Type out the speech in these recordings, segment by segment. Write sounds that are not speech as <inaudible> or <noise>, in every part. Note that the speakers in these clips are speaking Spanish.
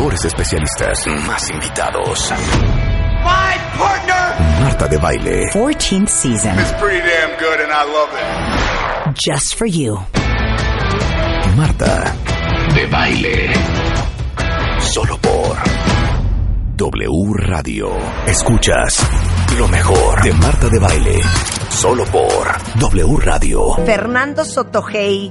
Mejores especialistas. Más invitados. My partner Marta de Baile. 14th season. is pretty damn good and I love it. Just for you. Marta de Baile. Solo por W Radio. Escuchas lo mejor de Marta de Baile. Solo por W Radio. Fernando Sotogey,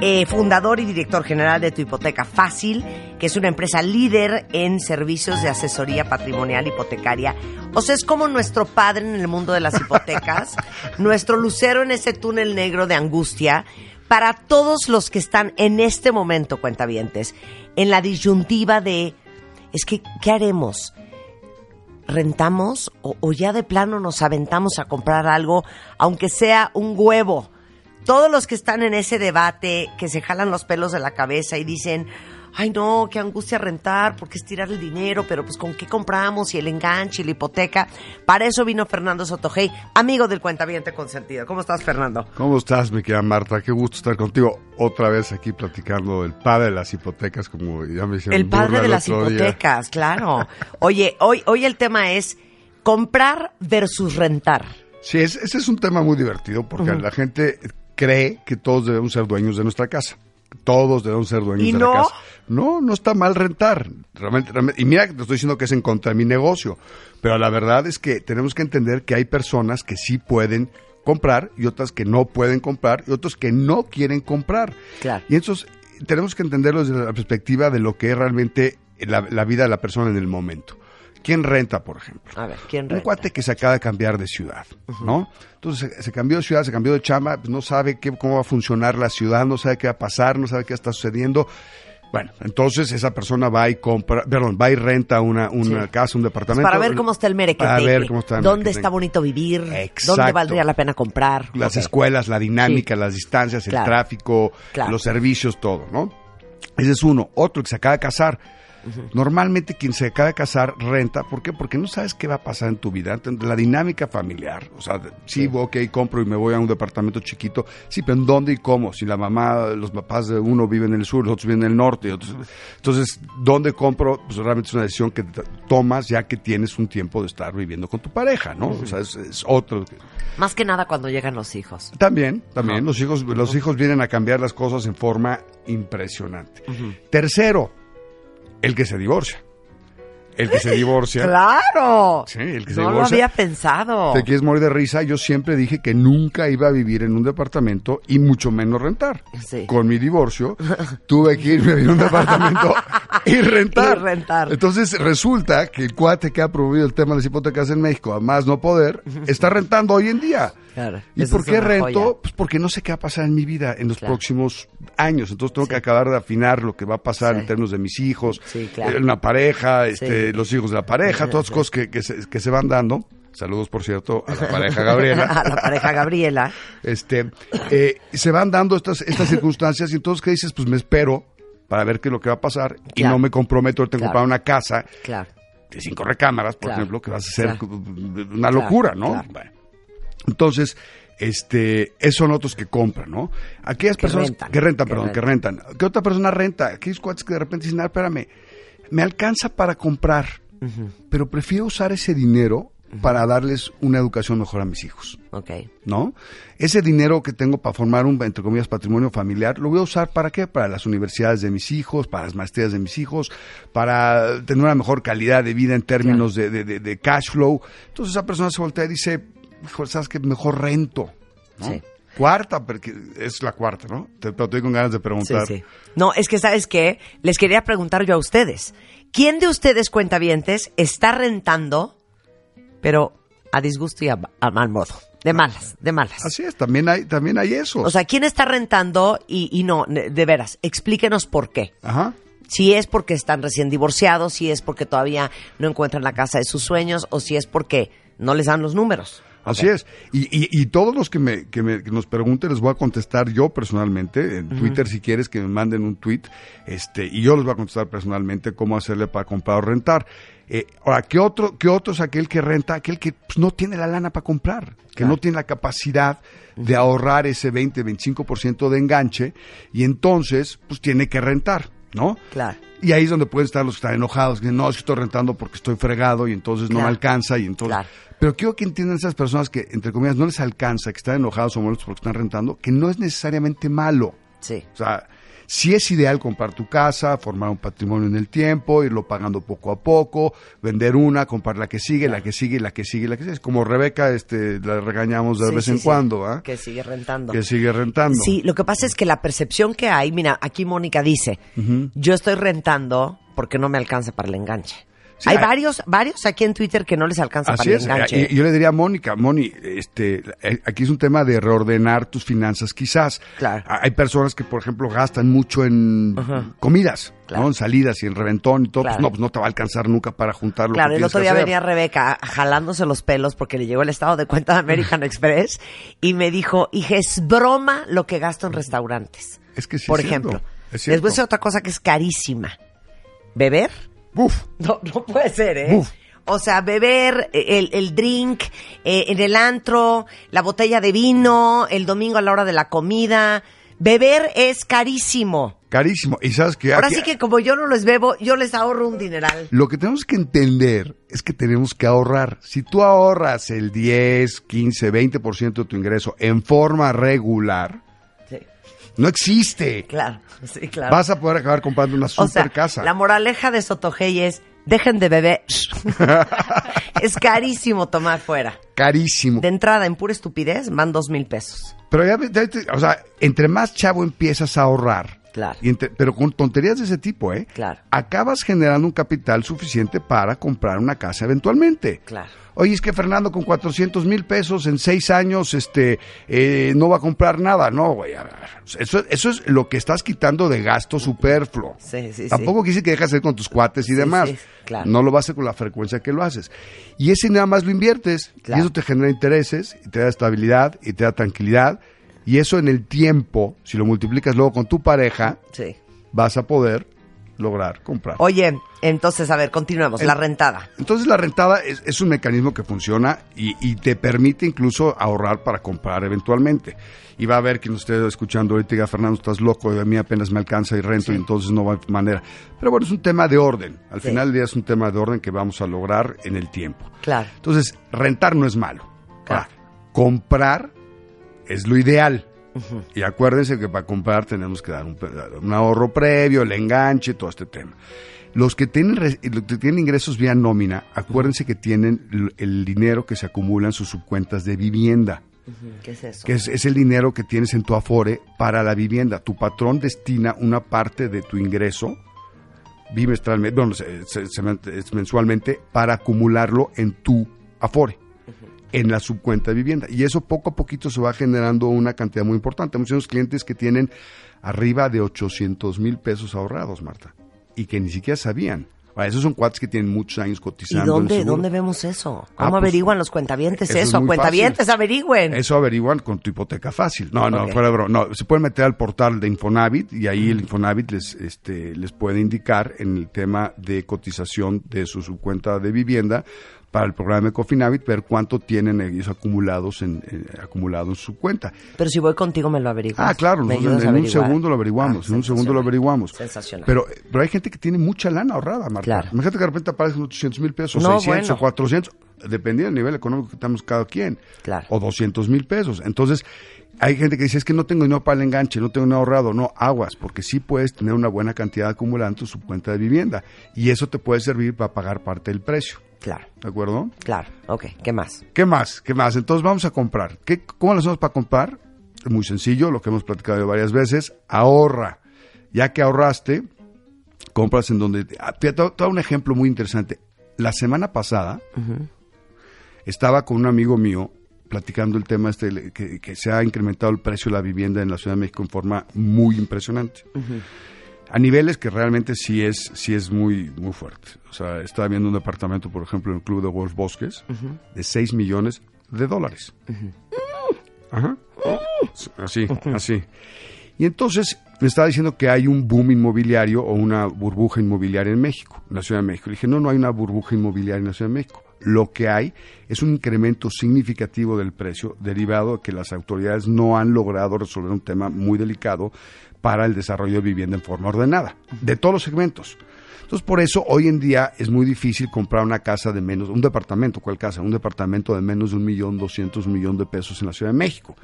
eh, fundador y director general de Tu Hipoteca Fácil, que es una empresa líder en servicios de asesoría patrimonial hipotecaria. O sea, es como nuestro padre en el mundo de las <laughs> hipotecas, nuestro lucero en ese túnel negro de angustia. Para todos los que están en este momento, cuentavientes, en la disyuntiva de, es que, ¿qué haremos? rentamos o, o ya de plano nos aventamos a comprar algo, aunque sea un huevo. Todos los que están en ese debate, que se jalan los pelos de la cabeza y dicen, ay no, qué angustia rentar, porque es tirar el dinero, pero pues con qué compramos y el enganche y la hipoteca. Para eso vino Fernando Sotogey, amigo del cuentaviente consentido. ¿Cómo estás, Fernando? ¿Cómo estás, mi querida Marta? Qué gusto estar contigo otra vez aquí platicando del padre de las hipotecas, como ya me hicieron El padre burla de el las día. hipotecas, claro. Oye, hoy, hoy el tema es comprar versus rentar. Sí, es- ese es un tema muy divertido porque la gente cree que todos debemos ser dueños de nuestra casa. Todos debemos ser dueños ¿Y de no? la casa. No, no está mal rentar. Realmente, realmente- y mira que te estoy diciendo que es en contra de mi negocio. Pero la verdad es que tenemos que entender que hay personas que sí pueden comprar y otras que no pueden comprar y otros que no quieren comprar. Claro. Y entonces tenemos que entenderlo desde la perspectiva de lo que es realmente la, la vida de la persona en el momento. ¿Quién renta, por ejemplo? A ver, ¿quién Un renta? cuate que se acaba de cambiar de ciudad, ¿no? Entonces se, se cambió de ciudad, se cambió de chamba, pues, no sabe qué, cómo va a funcionar la ciudad, no sabe qué va a pasar, no sabe qué está sucediendo. Bueno, entonces esa persona va y compra, perdón, va y renta una, una Sí. casa, un departamento. Para ver cómo está el merequeteque. Para ver cómo está el ¿Dónde está bonito vivir? Exacto. ¿Dónde valdría la pena comprar? Las escuelas, la dinámica, Sí. las distancias, el tráfico, Claro. los servicios, todo, ¿no? Ese es uno. Otro que se acaba de casar. Normalmente quien se acaba de casar renta, ¿por qué? Porque no sabes qué va a pasar en tu vida, la dinámica familiar, o sea, sí, ok, compro y me voy a un departamento chiquito, sí, pero ¿en dónde y cómo? Si la mamá, los papás de uno viven en el sur, los otros viven en el norte, otros- entonces, ¿dónde compro? Pues realmente es una decisión que tomas ya que tienes un tiempo de estar viviendo con tu pareja, ¿no? O sea, es, es otro. Más que nada cuando llegan los hijos. También, también, los hijos, los hijos vienen a cambiar las cosas en forma impresionante. Tercero, el que se divorcia. El que se divorcia. ¡Claro! Sí, el que se no lo divorcia. había pensado. Te quieres morir de risa. Yo siempre dije que nunca iba a vivir en un departamento y mucho menos rentar. Sí. Con mi divorcio, tuve que irme a vivir en un departamento y <laughs> rentar. Y rentar. Entonces resulta que el cuate que ha promovido el tema de las hipotecas en México, a más no poder, está rentando hoy en día. Claro, ¿Y por qué rento? joya. Pues porque no sé qué va a pasar en mi vida en los Claro. próximos años. Entonces tengo Sí. que acabar de afinar lo que va a pasar Sí. en términos de mis hijos, Sí, claro. eh, una pareja, este, Los hijos de la pareja, todas cosas que, que se, que se van dando. Saludos, por cierto, a la pareja Gabriela. <laughs> a la pareja Gabriela. este, eh, se van dando estas, estas circunstancias y entonces, ¿qué dices? Pues me espero para ver qué es lo que va a pasar y no me comprometo ahorita en Claro. comprar una casa Claro. de cinco recámaras, por ejemplo, que vas a ser una locura, ¿no? Bueno. Entonces, este, esos son otros que compran, ¿no? Aquellas Que personas rentan, que rentan, que perdón, que rentan. ¿Qué otra persona renta? Aquellos cuates que de repente dicen, ah, espérame, me alcanza para comprar, pero prefiero usar ese dinero para darles una educación mejor a mis hijos. Ok. ¿no? Ese dinero que tengo para formar un, entre comillas, patrimonio familiar, lo voy a usar para qué? Para las universidades de mis hijos, para las maestrías de mis hijos, para tener una mejor calidad de vida en términos de, de- de- de cash flow. Entonces esa persona se voltea y dice, hijo, ¿sabes qué? Mejor rento. ¿no? Sí. Cuarta, porque es la cuarta, ¿no? Te, pero estoy con ganas de Sí, preguntar. sí. No, es que, ¿sabes qué? Les quería preguntar yo a ustedes. ¿Quién de ustedes, cuentavientes, está rentando, pero a disgusto y a, a mal modo? De malas, de malas. Así es, también hay, también hay eso. O sea, ¿quién está rentando y, y no? De veras, explíquenos por qué. Ajá. Si es porque están recién divorciados, si es porque todavía no encuentran la casa de sus sueños, o si es porque no les dan los números. Así es. Y, y, y todos los que, me, que, me, que nos pregunten les voy a contestar yo personalmente. En Twitter, si quieres, que me manden un tweet. Este, y yo les voy a contestar personalmente cómo hacerle para comprar o rentar. Eh, ahora, ¿qué otro, ¿qué otro es aquel que renta? Aquel que pues, no tiene la lana para comprar, que no tiene la capacidad de ahorrar ese 20, 25% de enganche y entonces pues tiene que rentar, ¿no? Claro. Y ahí es donde pueden estar los que están enojados, que dicen, no, que estoy rentando porque estoy fregado y entonces no me alcanza y entonces... Claro. Pero quiero que entiendan esas personas que, entre comillas, no les alcanza, que están enojados o molestos porque están rentando, que no es necesariamente malo. Sí. O sea, sí es ideal comprar tu casa, formar un patrimonio en el tiempo, irlo pagando poco a poco, vender una, comprar la que sigue, la que sigue, la que sigue, la que sigue. Es como Rebeca, este, la regañamos de Sí, vez sí, en sí. cuando, ¿ah? Que sigue rentando. Que sigue rentando. Sí, lo que pasa es que la percepción que hay, mira, aquí Mónica dice, yo estoy rentando porque no me alcanza para el enganche. Sí, hay hay- varios, varios aquí en Twitter que no les alcanza Así para el enganche. Yo le diría a Mónica, Moni, este, eh, aquí es un tema de reordenar tus finanzas, quizás. Claro. Ha- Hay personas que, por ejemplo, gastan mucho en comidas, Claro. ¿no? En salidas y en reventón y todo. Pues Claro. no, pues no te va a alcanzar nunca para juntar lo Claro, que el otro día venía Rebeca jalándose los pelos porque le llegó el estado de cuenta de American <laughs> Express y me dijo, hija, es broma lo que gasto en restaurantes. Es que sí Por es ejemplo, es les voy a decir otra cosa que es carísima. ¿Beber? Uf, No, no puede ser, ¿eh? Uf. O sea, beber, eh, el, el drink, eh, en el antro, la botella de vino, el domingo a la hora de la comida. Beber es carísimo. carísimo. Y sabes que Ahora aquí- sí que como yo no los bebo, yo les ahorro un dineral. Lo que tenemos que entender es que tenemos que ahorrar. Si tú ahorras el 10, 15, 20% de tu ingreso en forma regular, no existe. claro, sí, claro. Vas a poder acabar comprando una o super sea, casa. la moraleja de Sotogey es, dejen de beber. <laughs> es carísimo tomar fuera. Carísimo. De entrada, en pura estupidez, van dos mil pesos. Pero ya, ya o sea, entre más chavo empiezas a ahorrar, Claro. y entre- pero con tonterías de ese tipo, ¿eh? Claro. Acabas generando un capital suficiente para comprar una casa eventualmente. Claro. Oye, es que Fernando con 400 mil pesos en seis años, este, eh, no va a comprar nada. No, güey. a ver, Eso, eso es lo que estás quitando de gasto superfluo. Sí, sí, sí. Tampoco quise que dejas de ir con tus cuates y demás. sí, claro. No lo vas a hacer con la frecuencia que lo haces. Y ese nada más lo inviertes. Claro. Y eso te genera intereses, y te da estabilidad, y te da tranquilidad. Y eso en el tiempo, si lo multiplicas luego con tu pareja, Sí. vas a poder lograr comprar. Oye, entonces, a ver, continuemos. El- La rentada. Entonces la rentada es, es un mecanismo que funciona y, y te permite incluso ahorrar para comprar eventualmente. Y va a haber quien nos esté escuchando ahorita diga, Fernando, estás loco, a mí apenas me alcanza y rento y entonces no va a manera. Pero bueno, es un tema de orden. Al Sí. final del día es un tema de orden que vamos a lograr en el tiempo. Claro. Entonces, rentar no es malo. Claro. Ahora, comprar es lo ideal. Y acuérdense que para comprar tenemos que dar un, ahorro previo, el enganche, todo este tema. Los que tienen, los que tienen ingresos vía nómina, acuérdense que tienen el dinero que se acumula en sus subcuentas de vivienda, ¿Qué es eso? que es, es el dinero que tienes en tu afore para la vivienda. Tu patrón destina una parte de tu ingreso bimestralmente, bueno, se- se- se- es mensualmente, para acumularlo en tu afore, en la subcuenta de vivienda. Y eso poco a poquito se va generando una cantidad muy importante. Muchos clientes que tienen arriba de 800 mil pesos ahorrados, Marta, y que ni siquiera sabían. Esos son cuates que tienen muchos años ¿Y cotizando. el dónde, dónde vemos eso? Ah, ¿Cómo pues, averiguan los cuentavientes eso es eso? muy cuentavientes, fácil. averigüen. Eso averiguan con tu hipoteca fácil. No, no, Ok. fuera de broma. No, se pueden meter al portal de Infonavit y ahí el Infonavit les, este, les puede indicar en el tema de cotización de su subcuenta de vivienda para el programa de Cofinavit, ver cuánto tienen ellos acumulados en, en- acumulado en su cuenta. Pero si voy contigo me lo averiguas. Ah, claro, ¿Me nosotros ayudas a en un segundo lo averiguamos, Ah, en un segundo lo averiguamos. Sensacional. Pero, pero hay gente que tiene mucha lana ahorrada, Marta. Claro. Imagínate que de repente aparecen 800 mil pesos, No, 600 bueno. o 400, dependiendo del nivel económico que estamos cada quien. Claro. O 200 mil pesos. Entonces, hay gente que dice, es que no tengo dinero para el enganche, no tengo dinero ahorrado. No, aguas, porque sí puedes tener una buena cantidad acumulada en tu subcuenta de vivienda. Y eso te puede servir para pagar parte del precio. Claro, ¿De acuerdo? claro. Ok, ¿qué más? ¿Qué más? ¿Qué más? Entonces vamos a comprar. ¿Qué, ¿Cómo lo hacemos para comprar? Muy sencillo, lo que hemos platicado varias veces. Ahorra. Ya que ahorraste, compras en donde... ah, Te te voy a dar un ejemplo muy interesante. La semana pasada estaba con un amigo mío platicando el tema este que se ha incrementado el precio de la vivienda en la Ciudad de México en forma muy impresionante. A niveles que realmente sí es, sí es muy, muy fuerte. O sea, estaba viendo un departamento, por ejemplo, en el Club de Golf Bosques, de 6 millones de dólares. Ajá. Así, así. Y entonces me estaba diciendo que hay un boom inmobiliario o una burbuja inmobiliaria en México, en la Ciudad de México. Le dije, no, no hay una burbuja inmobiliaria en la Ciudad de México. Lo que hay es un incremento significativo del precio derivado de que las autoridades no han logrado resolver un tema muy delicado para el desarrollo de vivienda en forma ordenada, de todos los segmentos. Entonces, por eso hoy en día es muy difícil comprar una casa de menos, un departamento, ¿cuál casa? Un departamento de menos de un millón doscientos millón de pesos en la Ciudad de México.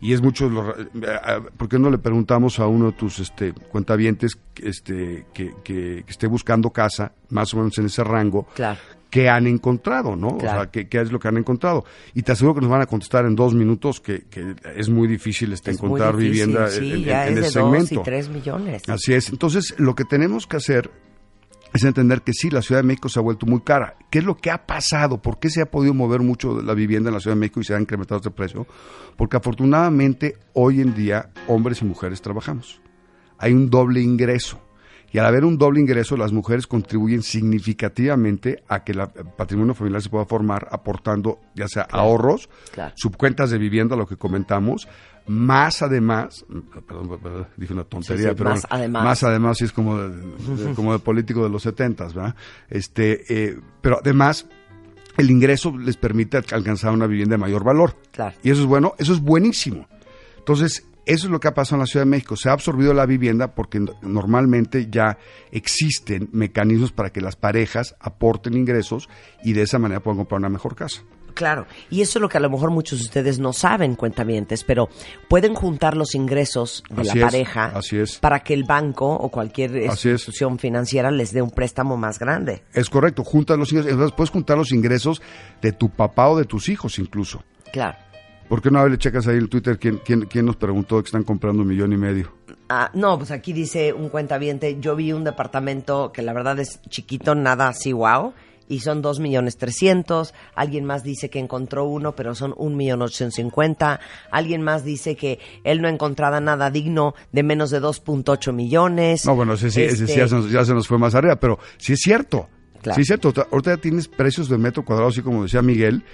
Y es mucho, eh, eh, ¿por qué no le preguntamos a uno de tus este, cuentavientes este, que, que- que esté buscando casa, más o menos en ese rango, Claro. Qué han encontrado, ¿no? Claro. O sea, qué, qué es lo que han encontrado. Y te aseguro que nos van a contestar en dos minutos que, que es muy difícil este, Es encontrar difícil, vivienda sí, en, en- ya en es ese de dos segmento. y tres millones. Así es. Entonces, lo que tenemos que hacer es entender que sí, la Ciudad de México se ha vuelto muy cara. ¿Qué es lo que ha pasado? ¿Por qué se ha podido mover mucho la vivienda en la Ciudad de México y se ha incrementado este precio? Porque afortunadamente hoy en día hombres y mujeres trabajamos. Hay un doble ingreso. Y al haber un doble ingreso, las mujeres contribuyen significativamente a que el patrimonio familiar se pueda formar aportando ya sea ahorros, Claro. subcuentas de vivienda, lo que comentamos, más además, perdón, perdón, dije una tontería, Sí, sí, pero más además. más además sí es como de, de- como de político de los setentas, ¿verdad? Este, eh, pero además el ingreso les permite alc- alcanzar una vivienda de mayor valor. Claro. Y eso es bueno, eso es buenísimo. Entonces, eso es lo que ha pasado en la Ciudad de México. Se ha absorbido la vivienda porque no- normalmente ya existen mecanismos para que las parejas aporten ingresos y de esa manera puedan comprar una mejor casa. Claro, y eso es lo que a lo mejor muchos de ustedes no saben, cuentamientos, pero pueden juntar los ingresos de Así la es, pareja así es. para que el banco o cualquier institución financiera les dé un préstamo más grande. Es correcto, juntas los ingresos. Entonces puedes juntar los ingresos de tu papá o de tus hijos incluso. Claro. ¿Por qué no le checas ahí en Twitter quién, quién, quién nos preguntó que están comprando un millón y medio? Ah, no, pues aquí dice un cuentaviente, yo vi un departamento que la verdad es chiquito, nada así wow, y son dos millones trescientos. Alguien más dice que encontró uno, pero son un millón ochocientos cincuenta. Alguien más dice que él no encontraba nada digno de menos de 2.8 millones. No, bueno, ese, sí- ese sí Este, ya, se nos, ya se nos fue más arriba, pero sí es cierto. Claro. Sí es cierto. Ahorita- Ahorita ya tienes precios de metro cuadrado, así como decía Miguel.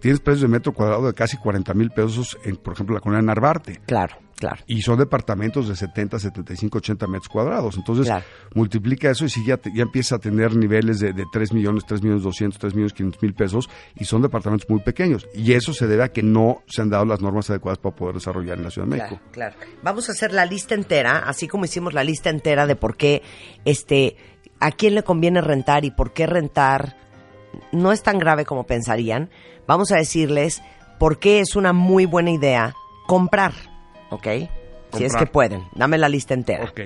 Tienes precios de metro cuadrado de casi 40 mil pesos, en, por ejemplo, la colonia Narvarte. Claro, claro. Y son departamentos de 70, 75, 80 metros cuadrados. Entonces, Claro. multiplica eso y si ya, te- ya empieza a tener niveles de, de 3 millones, 3 millones 200, 3 millones 500 mil pesos y son departamentos muy pequeños. Y eso se debe a que no se han dado las normas adecuadas para poder desarrollar en la Ciudad de México. Claro, claro. Vamos a hacer la lista entera, así como hicimos la lista entera de por qué, este, a quién le conviene rentar y por qué rentar no es tan grave como pensarían. Vamos a decirles por qué es una muy buena idea comprar, ¿ok? Si es que pueden. Dame la lista entera. Ok.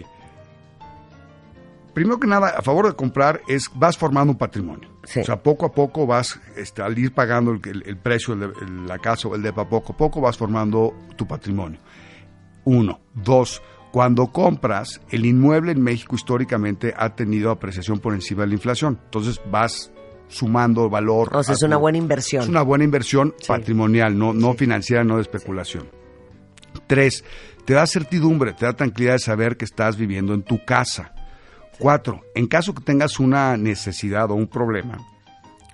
Primero que nada, a favor de comprar es vas formando un patrimonio. Sí. O sea, poco a poco vas, este, al ir pagando el, el- el precio de el- la casa o el depa, poco a poco vas formando tu patrimonio. Uno. Dos. Cuando compras, el inmueble en México históricamente ha tenido apreciación por encima de la inflación. Entonces vas sumando valor. O sea, es una buena inversión. Es una buena inversión Sí. patrimonial, no, no financiera, no de especulación. Tres, te da certidumbre, te da tranquilidad de saber que estás viviendo en tu casa. Cuatro, en caso que tengas una necesidad o un problema,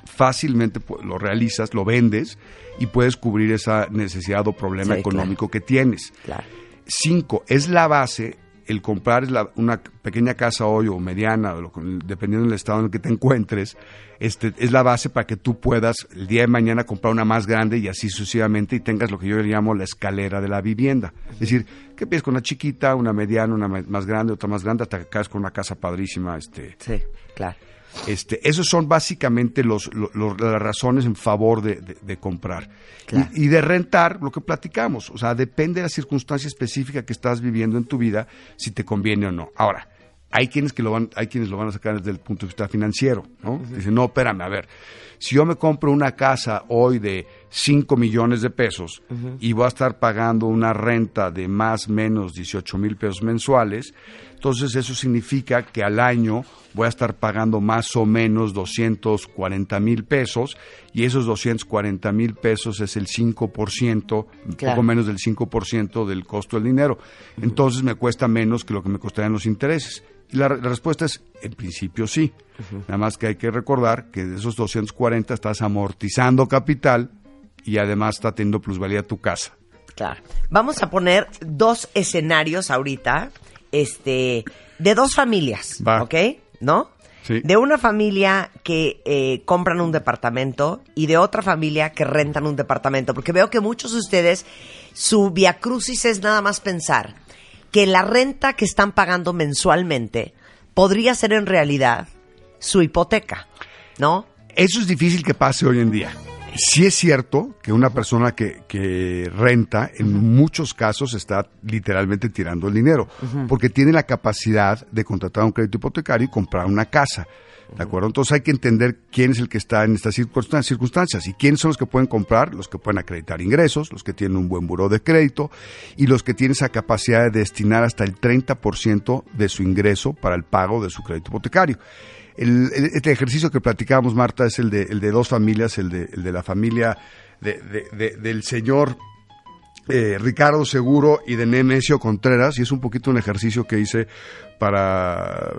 fácilmente lo realizas, lo vendes y puedes cubrir esa necesidad o problema económico que tienes. Claro. Cinco, es la base el comprar la- una pequeña casa hoy o mediana, o lo- dependiendo del estado en el que te encuentres, este, es la base para que tú puedas el día de mañana comprar una más grande y así sucesivamente y tengas lo que yo le llamo la escalera de la vivienda. Es decir, que empiezas con una chiquita, una mediana, una más grande, otra más grande, hasta que acabes con una casa padrísima. Este, Sí, claro. Este, esos son básicamente los, lo- lo- las razones en favor de, de- de comprar. Claro. Y, y de rentar, lo que platicamos. O sea, depende de la circunstancia específica que estás viviendo en tu vida, si te conviene o no. Ahora, hay quienes que lo van, hay quienes lo van a sacar desde el punto de vista financiero, ¿no? Dicen, no, espérame, a ver, si yo me compro una casa hoy de 5 millones de pesos y voy a estar pagando una renta de más o menos 18 mil pesos mensuales, entonces eso significa que al año voy a estar pagando más o menos 240 mil pesos y esos 240 mil pesos es el 5%, un Claro. poco menos del 5% del costo del dinero. Entonces me cuesta menos que lo que me costarían los intereses. Y la, la respuesta es, en principio sí. Nada más que hay que recordar que de esos 240 estás amortizando capital y además está teniendo plusvalía tu casa. Claro. Vamos a poner dos escenarios ahorita, este, de dos familias, Va. ¿ok? ¿No? Sí. De una familia que eh, compran un departamento y de otra familia que rentan un departamento, porque veo que muchos de ustedes, su viacrucis es nada más pensar que la renta que están pagando mensualmente podría ser en realidad su hipoteca, ¿no? Eso es difícil que pase hoy en día. Sí es cierto que una persona que, que renta en muchos casos está literalmente tirando el dinero, porque tiene la capacidad de contratar un crédito hipotecario y comprar una casa. ¿De acuerdo? Entonces hay que entender quién es el que está en estas circunstan- circunstancias y quiénes son los que pueden comprar, los que pueden acreditar ingresos, los que tienen un buen buró de crédito y los que tienen esa capacidad de destinar hasta el 30% de su ingreso para el pago de su crédito hipotecario. El, el- este ejercicio que platicábamos, Marta, es el de, el de dos familias, el de, el de la familia de- de- de- del señor eh, Ricardo Seguro y de Nemesio Contreras, y es un poquito un ejercicio que hice para,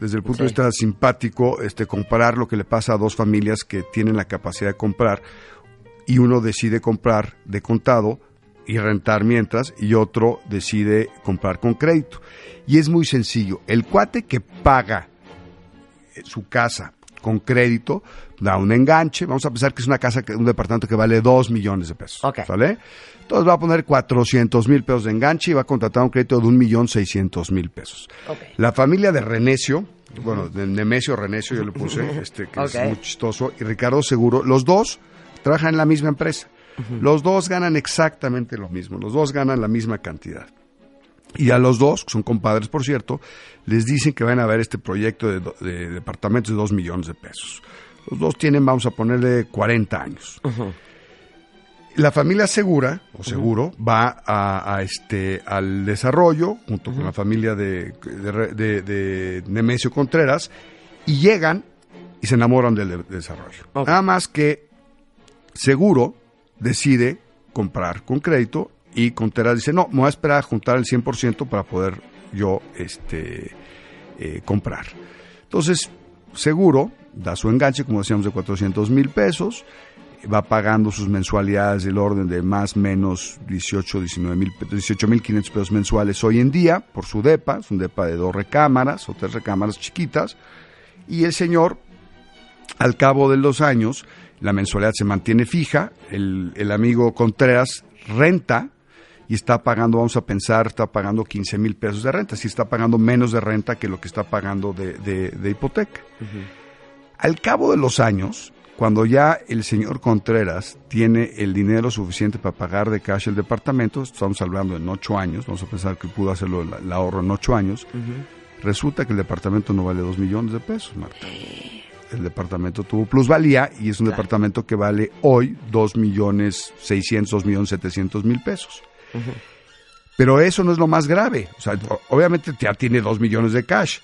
desde el punto de vista simpático, este, comparar lo que le pasa a dos familias que tienen la capacidad de comprar y uno decide comprar de contado y rentar mientras y otro decide comprar con crédito. Y es muy sencillo, el cuate que paga su casa con crédito da un enganche, vamos a pensar que es una casa, que- un departamento que vale 2 millones de pesos, Ok. ¿sale? Entonces va a poner 400 mil pesos de enganche y va a contratar un crédito de un millón seiscientos mil pesos. La familia de Renecio, bueno, de Nemesio Renecio yo le puse, <laughs> este, que es muy chistoso, y Ricardo Seguro, los dos trabajan en la misma empresa. Los dos ganan exactamente lo mismo, los dos ganan la misma cantidad. Y a los dos, que son compadres por cierto, les dicen que van a ver este proyecto de, do- de departamentos de 2 millones de pesos. Los dos tienen, vamos a ponerle 40 años. La familia Segura, o Seguro, va a, a este, al desarrollo, junto con la familia de, de, de- Nemesio Contreras, y llegan y se enamoran del de- desarrollo. Nada más que Seguro decide comprar con crédito y Contreras dice, no, me voy a esperar a juntar el 100% para poder yo este, eh, comprar. Entonces, seguro da su enganche, como decíamos, de 400 mil pesos, va pagando sus mensualidades del orden de más o menos 18, 19 mil, 18 mil 500 pesos mensuales hoy en día por su DEPA, es un DEPA de dos recámaras o tres recámaras chiquitas, y el señor, al cabo de los años, la mensualidad se mantiene fija, el, el amigo Contreras renta y está pagando, vamos a pensar, está pagando 15 mil pesos de renta, si está pagando menos de renta que lo que está pagando de, de- de hipoteca. Al cabo de los años, cuando ya el señor Contreras tiene el dinero suficiente para pagar de cash el departamento, estamos hablando en ocho años, vamos a pensar que pudo hacerlo el, el ahorro en ocho años, resulta que el departamento no vale dos millones de pesos, Marta. El departamento tuvo plusvalía y es un departamento que vale hoy dos millones seiscientos, dos millones setecientos mil pesos. Pero eso no es lo más grave. O sea, obviamente ya tiene dos millones de cash,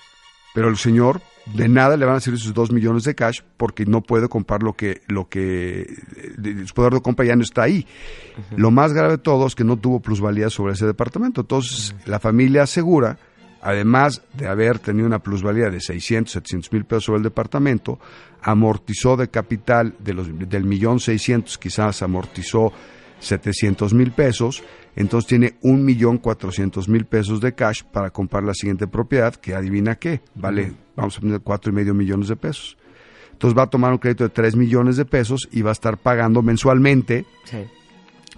pero el señor de nada le van a servir sus dos millones de cash porque no puede comprar lo que, lo que su poder de compra ya no está ahí. Lo más grave de todo es que no tuvo plusvalía sobre ese departamento. Entonces, la familia asegura, además de haber tenido una plusvalía de 600, 700 mil pesos sobre el departamento, amortizó de capital de los, del millón 600, quizás amortizó 700 mil pesos, entonces tiene un millón cuatrocientos mil pesos de cash para comprar la siguiente propiedad, que adivina qué, vale, vamos a poner cuatro y medio millones de pesos. Entonces va a tomar un crédito de 3 millones de pesos y va a estar pagando mensualmente, Sí.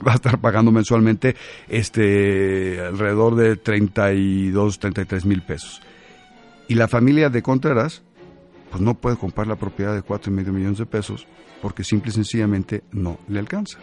va a estar pagando mensualmente este alrededor de 32, 33 mil pesos. Y la familia de Contreras, pues no puede comprar la propiedad de cuatro y medio millones de pesos porque simple y sencillamente no le alcanza.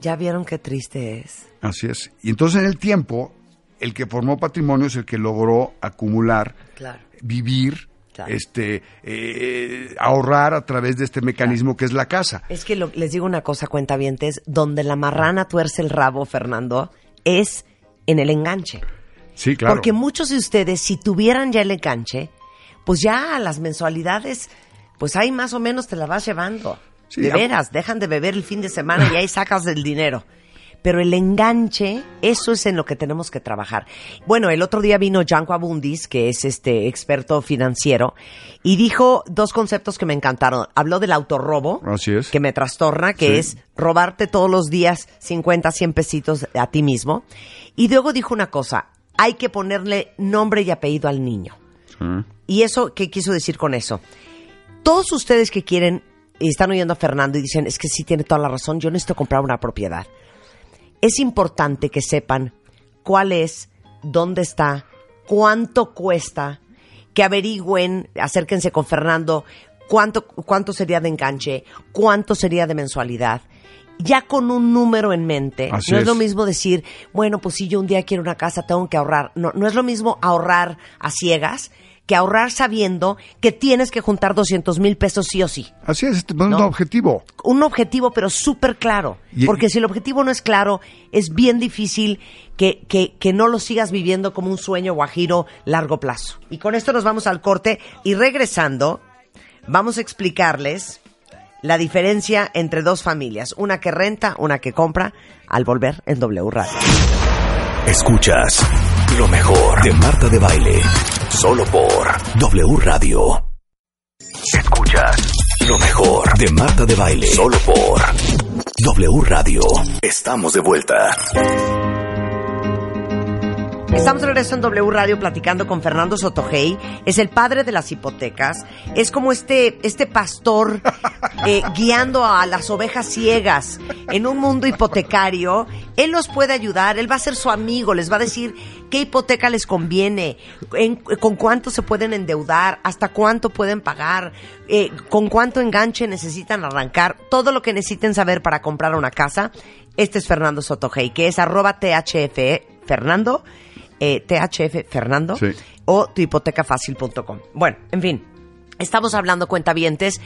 ¿Ya vieron qué triste es? Así es. Y entonces en el tiempo, el que formó patrimonio es el que logró acumular, Claro. vivir, Claro. este, eh, ahorrar a través de este mecanismo que es la casa. Es que lo- les digo una cosa, cuentavientes, donde la marrana tuerce el rabo, Fernando, es en el enganche. Sí, claro. Porque muchos de ustedes, si tuvieran ya el enganche, pues ya las mensualidades, pues ahí más o menos te la vas llevando. Sí, de veras, dejan de beber el fin de semana y ahí sacas el dinero. Pero el enganche, eso es en lo que tenemos que trabajar. Bueno, el otro día vino Janko Abundis, que es este experto financiero, y dijo dos conceptos que me encantaron. Habló del autorrobo, Así es. que me trastorna, que Sí. es robarte todos los días 50, 100 pesitos a ti mismo. Y luego dijo una cosa, hay que ponerle nombre y apellido al niño. ¿Y eso qué quiso decir con eso? Todos ustedes que quieren y están oyendo a Fernando y dicen, es que sí tiene toda la razón, yo necesito comprar una propiedad. Es importante que sepan cuál es, dónde está, cuánto cuesta, que averigüen, acérquense con Fernando, cuánto, cuánto sería de enganche, cuánto sería de mensualidad. Ya con un número en mente, Así no es. es. lo mismo decir, bueno, pues si yo un día quiero una casa, tengo que ahorrar. No, no es lo mismo ahorrar a ciegas que ahorrar sabiendo que tienes que juntar 200 mil pesos sí o sí Así es, este es un No. objetivo. un objetivo, pero súper claro. Y- Porque si el objetivo no es claro, es bien difícil que, que, que no lo sigas viviendo como un sueño guajiro largo plazo. Y con esto nos vamos al corte y regresando, vamos a explicarles la diferencia entre dos familias, una que renta, una que compra, al volver en W Radio. Escuchas lo mejor de Marta de Baile. Solo por W Radio. Escuchas lo mejor de Marta de Baile. Solo por W Radio. Estamos de vuelta. Estamos de regreso en W Radio platicando con Fernando Sotogey. Es el padre de las hipotecas. Es como este, este pastor eh, <laughs> guiando a las ovejas ciegas en un mundo hipotecario. Él los puede ayudar. Él va a ser su amigo. Les va a decir qué hipoteca les conviene, en- con cuánto se pueden endeudar, hasta cuánto pueden pagar, eh, con cuánto enganche necesitan arrancar. Todo lo que necesiten saber para comprar una casa. Este es Fernando Sotogey, que es arroba THF Fernando eh, THF Fernando Sí. o tuhipotecafacil.com. Bueno, en fin, estamos hablando cuentavientes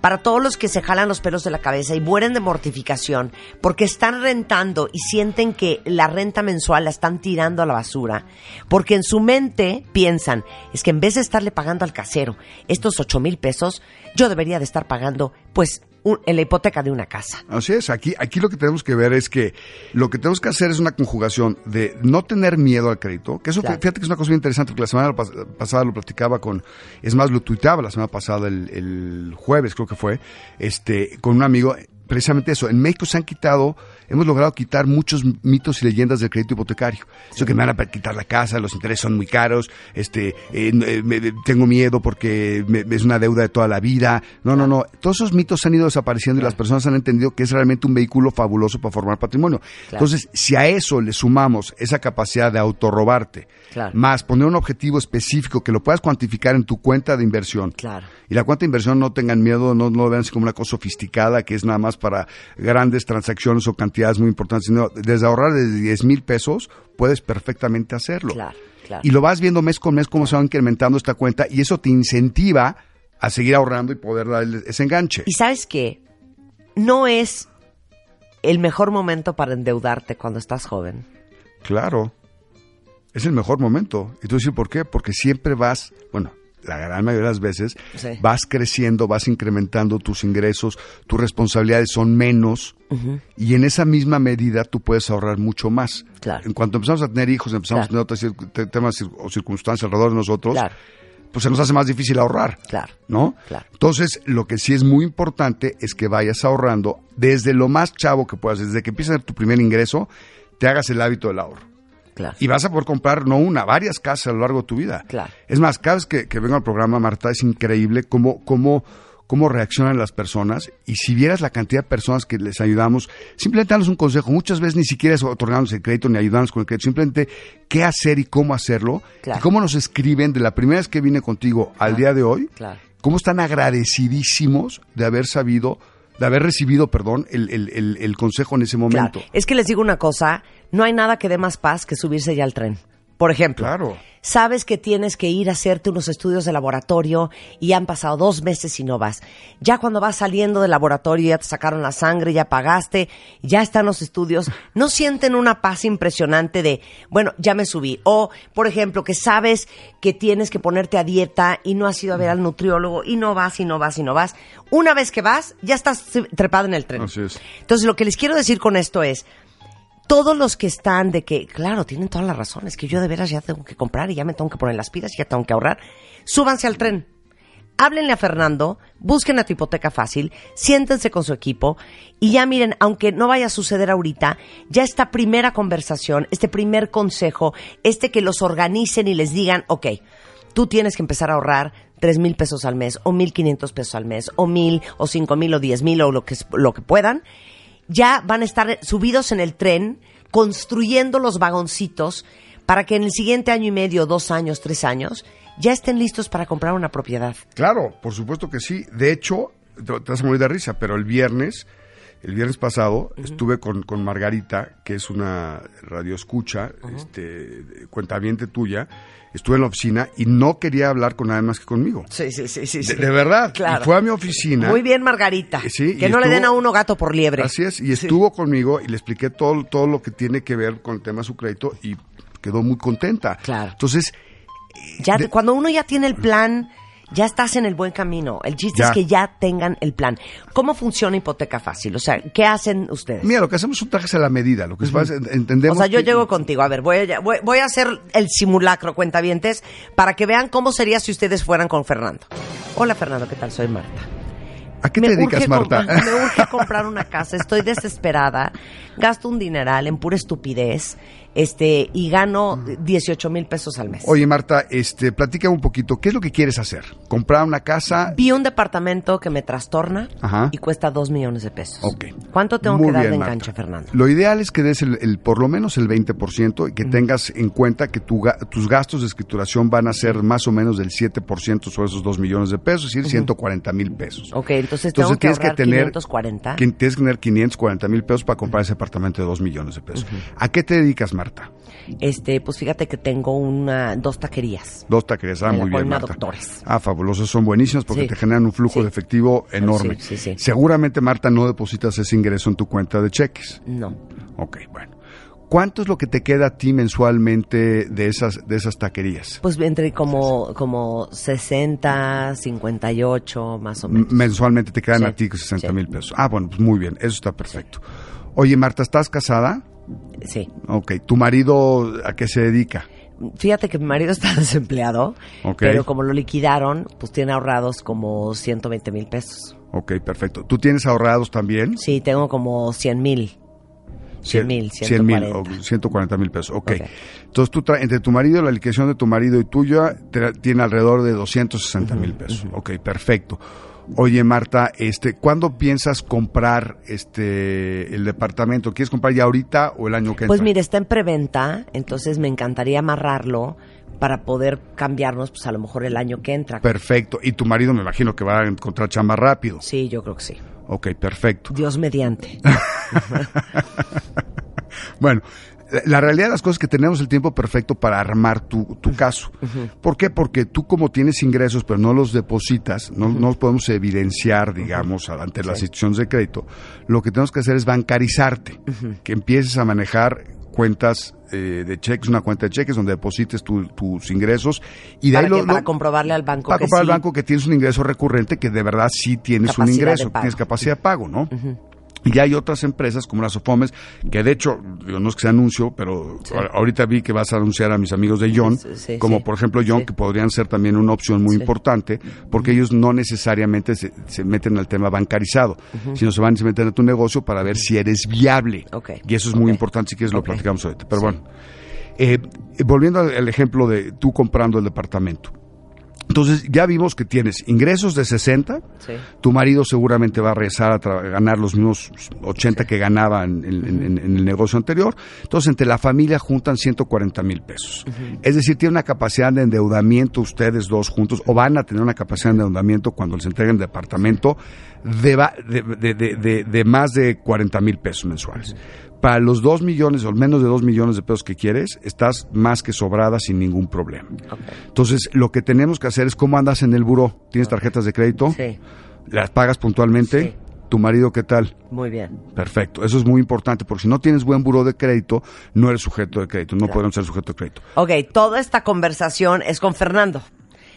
para todos los que se jalan los pelos de la cabeza y mueren de mortificación porque están rentando y sienten que la renta mensual la están tirando a la basura, porque en su mente piensan, es que en vez de estarle pagando al casero estos ocho mil pesos, yo debería de estar pagando pues un- en la hipoteca de una casa. Así es, aquí, aquí lo que tenemos que ver es que lo que tenemos que hacer es una conjugación de no tener miedo al crédito, que eso Claro. fíjate que es una cosa muy interesante, porque la semana pas- pasada lo platicaba con, es más, lo tuiteaba la semana pasada, el, el jueves creo que fue, este, con un amigo, precisamente eso, en México se han quitado, hemos logrado quitar muchos mitos y leyendas del crédito hipotecario. Eso que me van a quitar la casa, los intereses son muy caros, este, eh, eh, me- tengo miedo porque me- es una deuda de toda la vida. No, no, no. Todos esos mitos han ido desapareciendo y las personas han entendido que es realmente un vehículo fabuloso para formar patrimonio. Claro. Entonces, si a eso le sumamos esa capacidad de autorrobarte, Claro. más poner un objetivo específico que lo puedas cuantificar en tu cuenta de inversión, Claro. y la cuenta de inversión no tengan miedo, no, no lo vean así como una cosa sofisticada que es nada más para grandes transacciones o cantidades muy importantes, sino desde ahorrar desde 10 mil pesos puedes perfectamente hacerlo. Claro, claro. Y lo vas viendo mes con mes cómo se va incrementando esta cuenta y eso te incentiva a seguir ahorrando y poder darle ese enganche. Y sabes qué, no es el mejor momento para endeudarte cuando estás joven. Claro. Es el mejor momento. Y tú dices, ¿por qué? Porque siempre vas, bueno, la gran mayoría de las veces, Sí. vas creciendo, vas incrementando tus ingresos, tus responsabilidades son menos y en esa misma medida tú puedes ahorrar mucho más. Claro. En cuanto empezamos a tener hijos, empezamos Claro. a tener otros temas o circunstancias alrededor de nosotros, Claro. pues se nos hace más difícil ahorrar. Claro. ¿No? Claro. Entonces, lo que sí es muy importante es que vayas ahorrando desde lo más chavo que puedas, desde que empieces a tu primer ingreso, te hagas el hábito del ahorro. Claro. Y vas a poder comprar no una, varias casas a lo largo de tu vida. Claro. Es más, cada vez que, que vengo al programa, Marta, es increíble cómo, cómo, cómo reaccionan las personas. Y si vieras la cantidad de personas que les ayudamos, simplemente darles un consejo. Muchas veces ni siquiera es otorgarnos el crédito ni ayudarnos con el crédito. Simplemente qué hacer y cómo hacerlo. Claro. Y cómo nos escriben de la primera vez que vine contigo al día de hoy. Claro. Cómo están agradecidísimos de haber sabido, de haber recibido, perdón, el, el- el- el consejo en ese momento. Es que les digo una cosa, no hay nada que dé más paz que subirse ya al tren. Por ejemplo, Claro. sabes que tienes que ir a hacerte unos estudios de laboratorio y han pasado dos meses y no vas. Ya cuando vas saliendo del laboratorio ya te sacaron la sangre, ya pagaste, ya están los estudios, <laughs> no sienten una paz impresionante de, bueno, ya me subí. O, por ejemplo, que sabes que tienes que ponerte a dieta y no has ido a ver al nutriólogo y no vas y no vas y no vas. Una vez que vas, ya estás trepado en el tren. Así es. Entonces, lo que les quiero decir con esto es, todos los que están de que, claro, tienen todas las razones, que yo de veras ya tengo que comprar y ya me tengo que poner las pilas y ya tengo que ahorrar, súbanse al tren. Háblenle a Fernando, busquen a tu hipoteca fácil, siéntense con su equipo y ya miren, aunque no vaya a suceder ahorita, ya esta primera conversación, este primer consejo, este que los organicen y les digan, ok, tú tienes que empezar a ahorrar tres mil pesos al mes, o mil quinientos pesos al mes, o mil, o cinco mil, o diez mil, o lo que, lo que puedan, ya van a estar subidos en el tren, construyendo los vagoncitos para que en el siguiente año y medio, dos años, tres años, ya estén listos para comprar una propiedad. Claro, por supuesto que sí. De hecho, te vas a de risa, pero el viernes, el viernes pasado, estuve con, con Margarita, que es una radioescucha, este, cuentaviente tuya. Estuve en la oficina y no quería hablar con nadie más que conmigo. Sí, sí, sí, sí. De, de verdad. Claro. Y fue a mi oficina. Muy bien, Margarita. Eh, sí, que no le den a uno gato por liebre. Así es, y estuvo conmigo y le expliqué todo, todo lo que tiene que ver con el tema de su crédito y quedó muy contenta. Claro. Entonces, Ya, de- cuando uno ya tiene el plan, ya estás en el buen camino. El chiste Ya. es que ya tengan el plan. ¿Cómo funciona hipoteca fácil? O sea, ¿qué hacen ustedes? mira, lo que hacemos es un traje a la medida. Lo que pasa es, entendemos. O sea, yo que- llego contigo. A ver, voy a, voy, voy a hacer el simulacro, cuentavientes, para que vean cómo sería si ustedes fueran con Fernando. Hola, Fernando, ¿qué tal? Soy Marta. ¿A qué te dedicas, Marta? me urge comprar una casa. Estoy desesperada. Gasto un dineral en pura estupidez. Este, y gano 18 mil pesos al mes. Oye, Marta, este, platica un poquito. ¿Qué es lo que quieres hacer? ¿Comprar una casa? Vi un departamento que me trastorna Ajá. y cuesta 2 millones de pesos. Ok. ¿Cuánto tengo Muy que dar bien, de Marta. enganche, Fernando? Lo ideal es que des el, el- por lo menos el 20% y que tengas en cuenta que tu tus gastos de escrituración van a ser más o menos del 7% sobre esos 2 millones de pesos, es decir, 140 mil pesos. Ok, entonces tengo que tienes que tener 540. que tienes que tener 540 mil pesos para comprar ese apartamento de 2 millones de pesos. ¿A qué te dedicas, Marta? Este, pues fíjate que tengo una, dos taquerías. Dos taquerías. Ah, la muy bien, Marta. Doctores. Ah, fabulosos. Son buenísimos porque Sí. te generan un flujo Sí. de efectivo enorme. Sí. Seguramente, Marta, no depositas ese ingreso en tu cuenta de cheques. No. Ok, bueno. ¿Cuánto es lo que te queda a ti mensualmente de esas, de esas taquerías? Pues entre como, como 60, 58, más o M- menos. Mensualmente te quedan a ti 60 sí. mil pesos. Ah, bueno, pues muy bien, eso está perfecto. Oye, Marta, ¿estás casada? Sí. Ok, ¿tu marido a qué se dedica? Fíjate que mi marido está <laughs> desempleado, pero como lo liquidaron, pues tiene ahorrados como 120 mil pesos. Ok, perfecto. ¿Tú tienes ahorrados también? Sí, tengo como 100 mil. 100 mil, 100 mil, 140. o 140 mil pesos. Ok. Ok. Entonces, tú tra- entre tu marido, la liquidación de tu marido y tuya, tiene alrededor de 260 mil pesos. Ok, perfecto. Oye, Marta, este, ¿cuándo piensas comprar este el departamento? ¿Quieres comprar ya ahorita o el año que entra? Pues mire, está en preventa, entonces me encantaría amarrarlo para poder cambiarnos, pues a lo mejor el año que entra. Perfecto. Y tu marido me imagino que va a encontrar chamba rápido. Sí, yo creo que sí. Ok, perfecto. Dios mediante. <laughs> Bueno, la- realidad de las cosas es que tenemos el tiempo perfecto para armar tu, tu caso. ¿Por qué? Porque tú como tienes ingresos pero no los depositas, no, no los podemos evidenciar, digamos, ante las instituciones de crédito, lo que tenemos que hacer es bancarizarte, que empieces a manejar cuentas eh, de cheques, una cuenta de cheques donde deposites tu- tus ingresos y de para, ahí lo, que- para lo- comprobarle al banco para que comprobar sí. al banco que tienes un ingreso recurrente que de verdad sí tienes un ingreso, pago. tienes capacidad de pago, ¿no? Y hay otras empresas como las Sofomes, que de hecho, digo, no es que sea anuncio, pero ahorita vi que vas a anunciar a mis amigos de John, Sí, sí, como por ejemplo John, que podrían ser también una opción muy importante, porque ellos no necesariamente se, se meten al tema bancarizado, sino se van a meter a tu negocio para ver si eres viable. Ok. Y eso es muy importante, si quieres lo platicamos ahorita. Pero bueno, eh, volviendo al al ejemplo de tú comprando el departamento. Entonces, ya vimos que tienes ingresos de 60, Sí. tu marido seguramente va a regresar a tra- ganar los mismos 80 que ganaba en, en- en- en el negocio anterior. Entonces, entre la familia juntan 140 mil pesos. Es decir, tiene una capacidad de endeudamiento ustedes dos juntos, o van a tener una capacidad de endeudamiento cuando les entreguen departamento de, va- de, de- de- de- de más de 40 mil pesos mensuales. Para los 2 millones o menos de 2 millones de pesos que quieres, estás más que sobrada sin ningún problema. Entonces, lo que tenemos que hacer es cómo andas en el buró. ¿Tienes tarjetas de crédito? Sí. ¿Las pagas puntualmente? Sí. ¿Tu marido qué tal? Muy bien. Perfecto. Eso es muy importante, porque si no tienes buen buró de crédito, no eres sujeto de crédito. No podrán ser sujeto de crédito. Ok, toda esta conversación es con Fernando.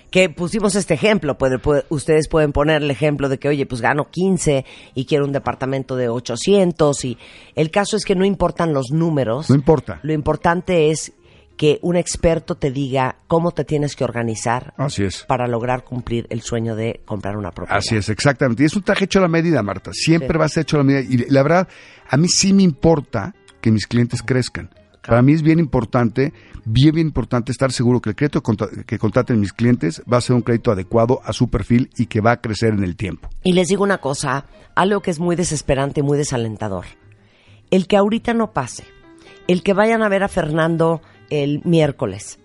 Que pusimos este ejemplo. Puede- puede- ustedes pueden poner el ejemplo de que, oye, pues gano 15 y quiero un departamento de 800. Y el caso es que no importan los números. No importa. Lo importante es que un experto te diga cómo te tienes que organizar Así es. para lograr cumplir el sueño de comprar una propiedad. Así es, exactamente. Y es un traje hecho a la medida, Marta. Siempre Sí. va a ser hecho a la medida. Y la verdad, a mí sí me importa que mis clientes crezcan. Para mí es bien importante, bien, bien importante estar seguro que el crédito que contraten mis clientes va a ser un crédito adecuado a su perfil y que va a crecer en el tiempo. Y les digo una cosa, algo que es muy desesperante y muy desalentador. El que ahorita no pase, el que vayan a ver a Fernando el miércoles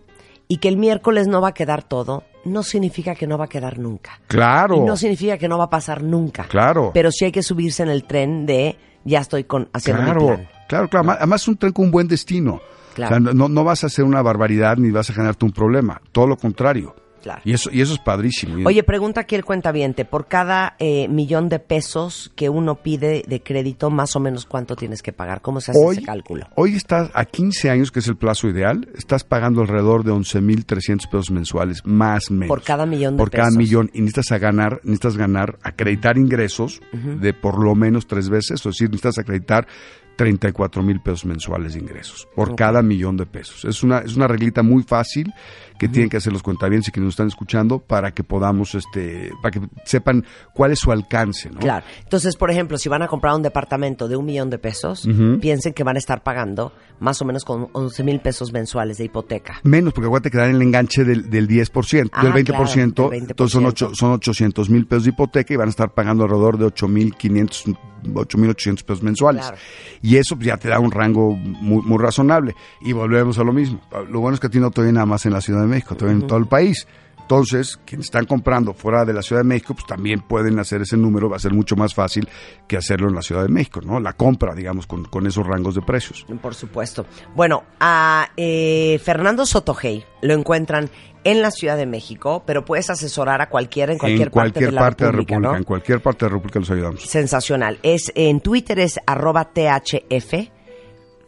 y que el miércoles no va a quedar todo, no significa que no va a quedar nunca. Claro. Y no significa que no va a pasar nunca. Claro. Pero sí hay que subirse en el tren de ya estoy con, haciendo mi Claro, plan. Claro, claro. Además- Además es un tren con un buen destino. Claro. O sea, no, no vas a hacer una barbaridad ni vas a generarte un problema. Todo lo contrario. Claro. Y eso, y eso es padrísimo. Oye, pregunta aquí el cuentaviente, por cada eh, millón de pesos que uno pide de crédito, más o menos cuánto tienes que pagar. ¿Cómo se hace ese cálculo? Hoy estás a 15 años, que es el plazo ideal, estás pagando alrededor de 11.300 pesos mensuales, más o menos. Por cada millón de Por cada pesos. millón. Y necesitas a ganar, necesitas ganar, acreditar ingresos de por lo menos tres veces, es decir, necesitas acreditar 34 mil pesos mensuales de ingresos por cada millón de pesos. Es una, es una reglita muy fácil que tienen que hacer los cuentavientes y que nos están escuchando para que podamos, este, para que sepan cuál es su alcance, ¿no? Claro. Entonces, por ejemplo, si van a comprar un departamento de un millón de pesos, piensen que van a estar pagando más o menos con 11 mil pesos mensuales de hipoteca. Menos, porque acuérdate que dan el enganche del, del 10%, Ah, del 20%, claro, del 20%. entonces son, ocho- son 800 mil pesos de hipoteca y van a estar pagando alrededor de 8.500, 8.800 pesos mensuales. Claro. Y eso pues, ya te da un rango muy, muy razonable. Y volvemos a lo mismo. Lo bueno es que a ti no te nada más en la Ciudad de México, te en todo el país. Entonces, quienes están comprando fuera de la Ciudad de México, pues también pueden hacer ese número, va a ser mucho más fácil que hacerlo en la Ciudad de México, ¿no? La compra, digamos, con, con esos rangos de precios. Por supuesto. Bueno, a eh, Fernando Sotogey lo encuentran en la Ciudad de México, pero puedes asesorar a cualquiera en cualquier, en cualquier parte de la República, ¿no? en cualquier parte de la República los ayudamos. Sensacional. Es en Twitter es arroba thf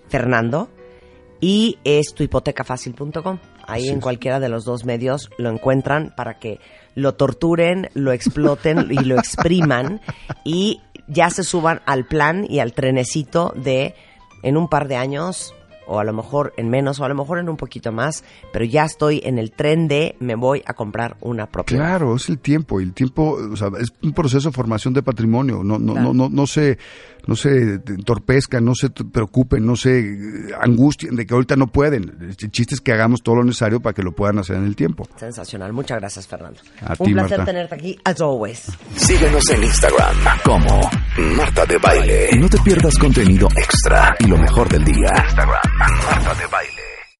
Fernando y es tuhipotecafacil.com. Ahí en cualquiera de los dos medios lo encuentran para que lo torturen, lo exploten y lo expriman y ya se suban al plan y al trenecito de en un par de años o a lo mejor en menos o a lo mejor en un poquito más, pero ya estoy en el tren de me voy a comprar una propiedad. Claro, es el tiempo. Y el tiempo, o sea, es un proceso de formación de patrimonio. No, no, Claro. no, no, no se, no se entorpezcan, no se preocupen, no se eh, angustien de que ahorita no pueden. El chiste es que hagamos todo lo necesario para que lo puedan hacer en el tiempo. Sensacional. Muchas gracias, Fernando. A Un ti, placer Marta. tenerte aquí, as always. Síguenos en Instagram como Marta de Baile. No te pierdas contenido extra y lo mejor del día. Instagram, Marta de Baile.